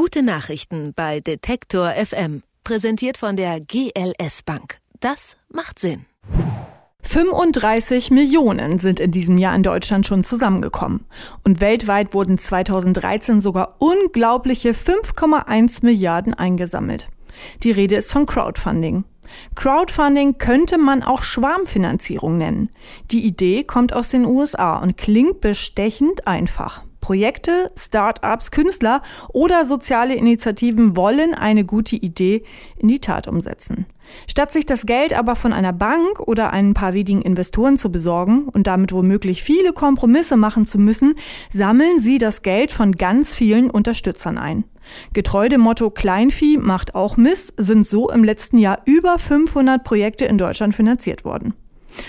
Gute Nachrichten bei Detektor FM. Präsentiert von der GLS Bank. Das macht Sinn. 35 Millionen sind in diesem Jahr in Deutschland schon zusammengekommen. Und weltweit wurden 2013 sogar unglaubliche 5,1 Milliarden eingesammelt. Die Rede ist von Crowdfunding. Crowdfunding könnte man auch Schwarmfinanzierung nennen. Die Idee kommt aus den USA und klingt bestechend einfach. Projekte, Start-ups, Künstler oder soziale Initiativen wollen eine gute Idee in die Tat umsetzen. Statt sich das Geld aber von einer Bank oder ein paar wenigen Investoren zu besorgen und damit womöglich viele Kompromisse machen zu müssen, sammeln sie das Geld von ganz vielen Unterstützern ein. Getreu dem Motto Kleinvieh macht auch Mist sind so im letzten Jahr über 500 Projekte in Deutschland finanziert worden.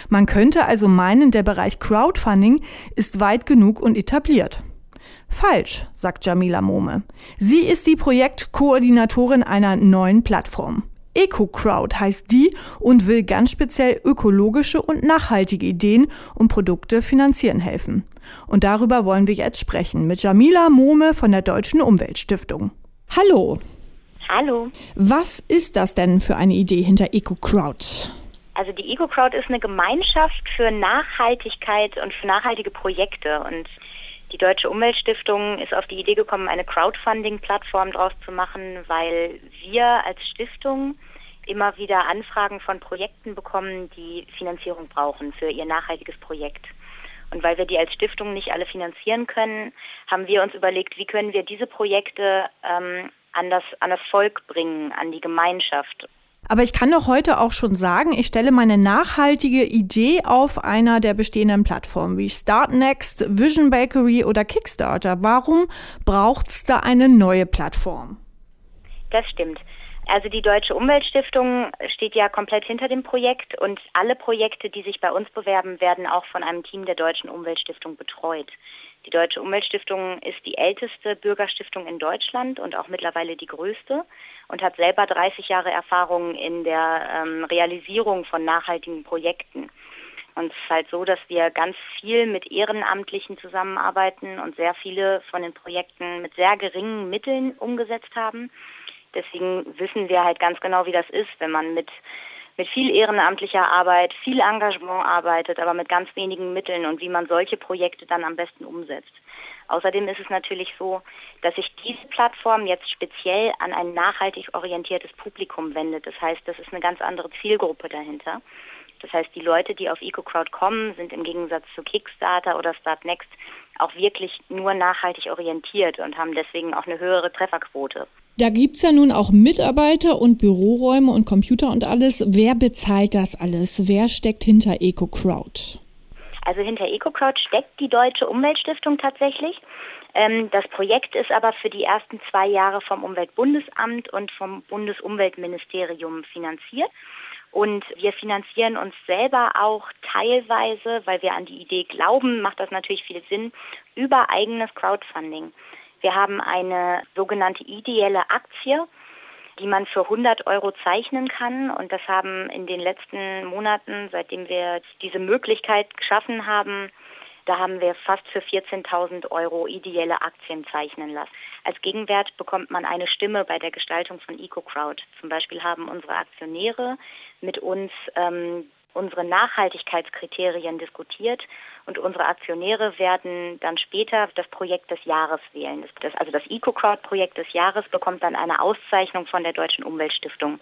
Man könnte also meinen, der Bereich Crowdfunding ist weit genug und etabliert. Falsch, sagt Jamila Mohme. Sie ist die Projektkoordinatorin einer neuen Plattform. EcoCrowd heißt die und will ganz speziell ökologische und nachhaltige Ideen und Produkte finanzieren helfen. Und darüber wollen wir jetzt sprechen mit Jamila Mohme von der Deutschen Umweltstiftung. Hallo. Hallo. Was ist das denn für eine Idee hinter EcoCrowd? Also die EcoCrowd ist eine Gemeinschaft für Nachhaltigkeit und für nachhaltige Projekte und die Deutsche Umweltstiftung ist auf die Idee gekommen, eine Crowdfunding-Plattform daraus zu machen, weil wir als Stiftung immer wieder Anfragen von Projekten bekommen, die Finanzierung brauchen für ihr nachhaltiges Projekt. Und weil wir die als Stiftung nicht alle finanzieren können, haben wir uns überlegt, wie können wir diese Projekte ähm, an, das, an das Volk bringen, an die Gemeinschaft. Aber ich kann doch heute auch schon sagen, ich stelle meine nachhaltige Idee auf einer der bestehenden Plattformen wie Startnext, Vision Bakery oder Kickstarter. Warum braucht es da eine neue Plattform? Das stimmt. Also die Deutsche Umweltstiftung steht ja komplett hinter dem Projekt und alle Projekte, die sich bei uns bewerben, werden auch von einem Team der Deutschen Umweltstiftung betreut. Die Deutsche Umweltstiftung ist die älteste Bürgerstiftung in Deutschland und auch mittlerweile die größte und hat selber 30 Jahre Erfahrung in der ähm, Realisierung von nachhaltigen Projekten. Und es ist halt so, dass wir ganz viel mit Ehrenamtlichen zusammenarbeiten und sehr viele von den Projekten mit sehr geringen Mitteln umgesetzt haben. Deswegen wissen wir halt ganz genau, wie das ist, wenn man mit, mit viel ehrenamtlicher Arbeit, viel Engagement arbeitet, aber mit ganz wenigen Mitteln und wie man solche Projekte dann am besten umsetzt. Außerdem ist es natürlich so, dass sich diese Plattform jetzt speziell an ein nachhaltig orientiertes Publikum wendet. Das heißt, das ist eine ganz andere Zielgruppe dahinter. Das heißt, die Leute, die auf EcoCrowd kommen, sind im Gegensatz zu Kickstarter oder Startnext auch wirklich nur nachhaltig orientiert und haben deswegen auch eine höhere Trefferquote. Da gibt es ja nun auch Mitarbeiter und Büroräume und Computer und alles. Wer bezahlt das alles? Wer steckt hinter EcoCrowd? Also hinter EcoCrowd steckt die Deutsche Umweltstiftung tatsächlich. Ähm, das Projekt ist aber für die ersten zwei Jahre vom Umweltbundesamt und vom Bundesumweltministerium finanziert. Und wir finanzieren uns selber auch teilweise, weil wir an die Idee glauben, macht das natürlich viel Sinn, über eigenes Crowdfunding. Wir haben eine sogenannte ideelle Aktie, die man für 100 Euro zeichnen kann. Und das haben in den letzten Monaten, seitdem wir diese Möglichkeit geschaffen haben, da haben wir fast für 14.000 Euro ideelle Aktien zeichnen lassen. Als Gegenwert bekommt man eine Stimme bei der Gestaltung von EcoCrowd. Zum Beispiel haben unsere Aktionäre mit uns ähm, unsere Nachhaltigkeitskriterien diskutiert und unsere Aktionäre werden dann später das Projekt des Jahres wählen. Das, also das EcoCrowd-Projekt des Jahres bekommt dann eine Auszeichnung von der Deutschen Umweltstiftung.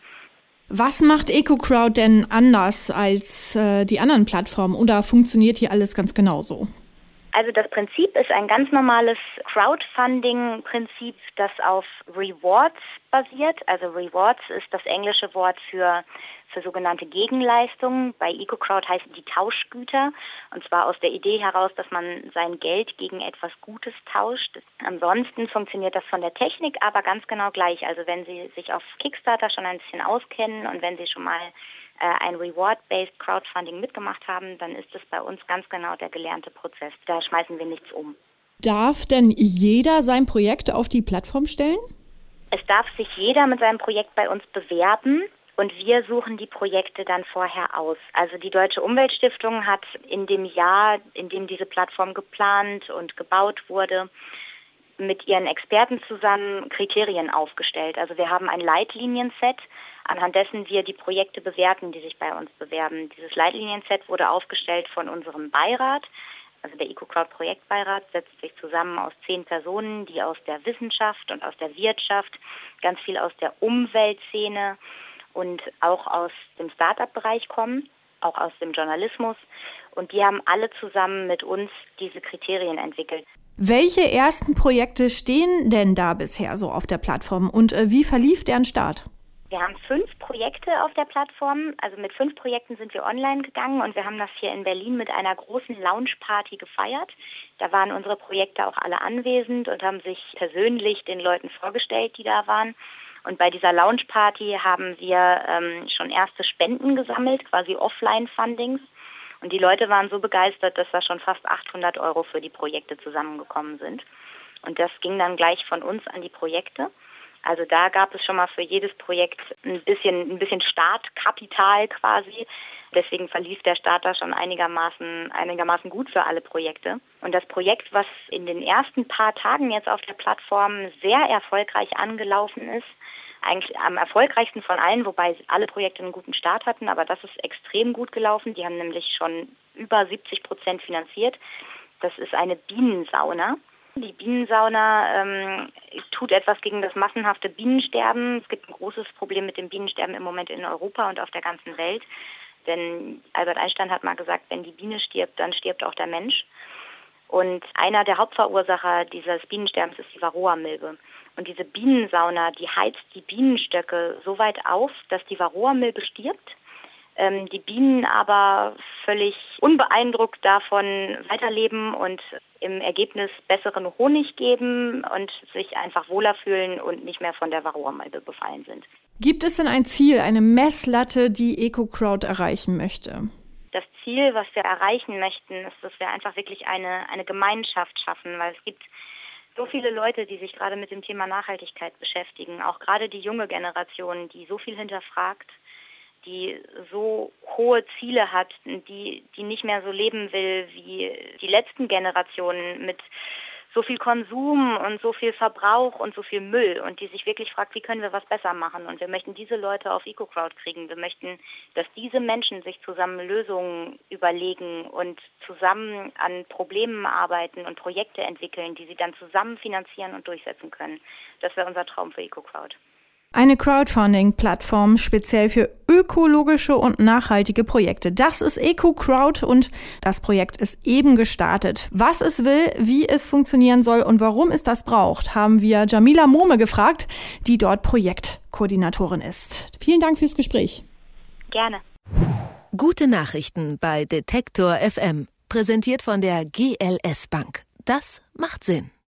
Was macht EcoCrowd denn anders als äh, die anderen Plattformen oder funktioniert hier alles ganz genauso? Also das Prinzip ist ein ganz normales Crowdfunding-Prinzip, das auf Rewards basiert. Also Rewards ist das englische Wort für, für sogenannte Gegenleistungen. Bei EcoCrowd heißen die Tauschgüter. Und zwar aus der Idee heraus, dass man sein Geld gegen etwas Gutes tauscht. Ansonsten funktioniert das von der Technik aber ganz genau gleich. Also wenn Sie sich auf Kickstarter schon ein bisschen auskennen und wenn Sie schon mal äh, ein Reward-Based Crowdfunding mitgemacht haben, dann ist es bei uns ganz genau der gelernte Prozess. Da schmeißen wir nichts um. Darf denn jeder sein Projekt auf die Plattform stellen? Es darf sich jeder mit seinem Projekt bei uns bewerben und wir suchen die Projekte dann vorher aus. Also die Deutsche Umweltstiftung hat in dem Jahr, in dem diese Plattform geplant und gebaut wurde, mit ihren Experten zusammen Kriterien aufgestellt. Also wir haben ein Leitlinienset, anhand dessen wir die Projekte bewerten, die sich bei uns bewerben. Dieses Leitlinienset wurde aufgestellt von unserem Beirat. Also der EcoCrowd Projektbeirat setzt sich zusammen aus zehn Personen, die aus der Wissenschaft und aus der Wirtschaft, ganz viel aus der Umweltszene und auch aus dem Start-up-Bereich kommen, auch aus dem Journalismus. Und die haben alle zusammen mit uns diese Kriterien entwickelt. Welche ersten Projekte stehen denn da bisher so auf der Plattform und äh, wie verlief deren Start? Wir haben fünf Projekte auf der Plattform. Also mit fünf Projekten sind wir online gegangen und wir haben das hier in Berlin mit einer großen Lounge-Party gefeiert. Da waren unsere Projekte auch alle anwesend und haben sich persönlich den Leuten vorgestellt, die da waren. Und bei dieser Lounge-Party haben wir ähm, schon erste Spenden gesammelt, quasi Offline-Fundings. Und die Leute waren so begeistert, dass da schon fast 800 Euro für die Projekte zusammengekommen sind. Und das ging dann gleich von uns an die Projekte. Also da gab es schon mal für jedes Projekt ein bisschen, ein bisschen Startkapital quasi. Deswegen verlief der Start da schon einigermaßen, einigermaßen gut für alle Projekte. Und das Projekt, was in den ersten paar Tagen jetzt auf der Plattform sehr erfolgreich angelaufen ist, eigentlich am erfolgreichsten von allen, wobei alle Projekte einen guten Start hatten, aber das ist extrem gut gelaufen. Die haben nämlich schon über 70 Prozent finanziert. Das ist eine Bienensauna. Die Bienensauna ähm, tut etwas gegen das massenhafte Bienensterben. Es gibt ein großes Problem mit dem Bienensterben im Moment in Europa und auf der ganzen Welt. Denn Albert Einstein hat mal gesagt, wenn die Biene stirbt, dann stirbt auch der Mensch. Und einer der Hauptverursacher dieses Bienensterbens ist die Varroa-Milbe. Und diese Bienensauna, die heizt die Bienenstöcke so weit auf, dass die Varroa-Milbe stirbt ähm, die Bienen aber völlig unbeeindruckt davon weiterleben und im Ergebnis besseren Honig geben und sich einfach wohler fühlen und nicht mehr von der Varroa-Milbe befallen sind. Gibt es denn ein Ziel, eine Messlatte, die EcoCrowd erreichen möchte? Ziel, was wir erreichen möchten, ist, dass wir einfach wirklich eine, eine Gemeinschaft schaffen, weil es gibt so viele Leute, die sich gerade mit dem Thema Nachhaltigkeit beschäftigen, auch gerade die junge Generation, die so viel hinterfragt die so hohe Ziele hat, die, die nicht mehr so leben will wie die letzten Generationen mit so viel Konsum und so viel Verbrauch und so viel Müll und die sich wirklich fragt, wie können wir was besser machen. Und wir möchten diese Leute auf EcoCrowd kriegen. Wir möchten, dass diese Menschen sich zusammen Lösungen überlegen und zusammen an Problemen arbeiten und Projekte entwickeln, die sie dann zusammen finanzieren und durchsetzen können. Das wäre unser Traum für EcoCrowd. Eine Crowdfunding-Plattform speziell für ökologische und nachhaltige Projekte. Das ist EcoCrowd und das Projekt ist eben gestartet. Was es will, wie es funktionieren soll und warum es das braucht, haben wir Jamila Mohme gefragt, die dort Projektkoordinatorin ist. Vielen Dank fürs Gespräch. Gerne. Gute Nachrichten bei Detektor FM, präsentiert von der GLS Bank. Das macht Sinn.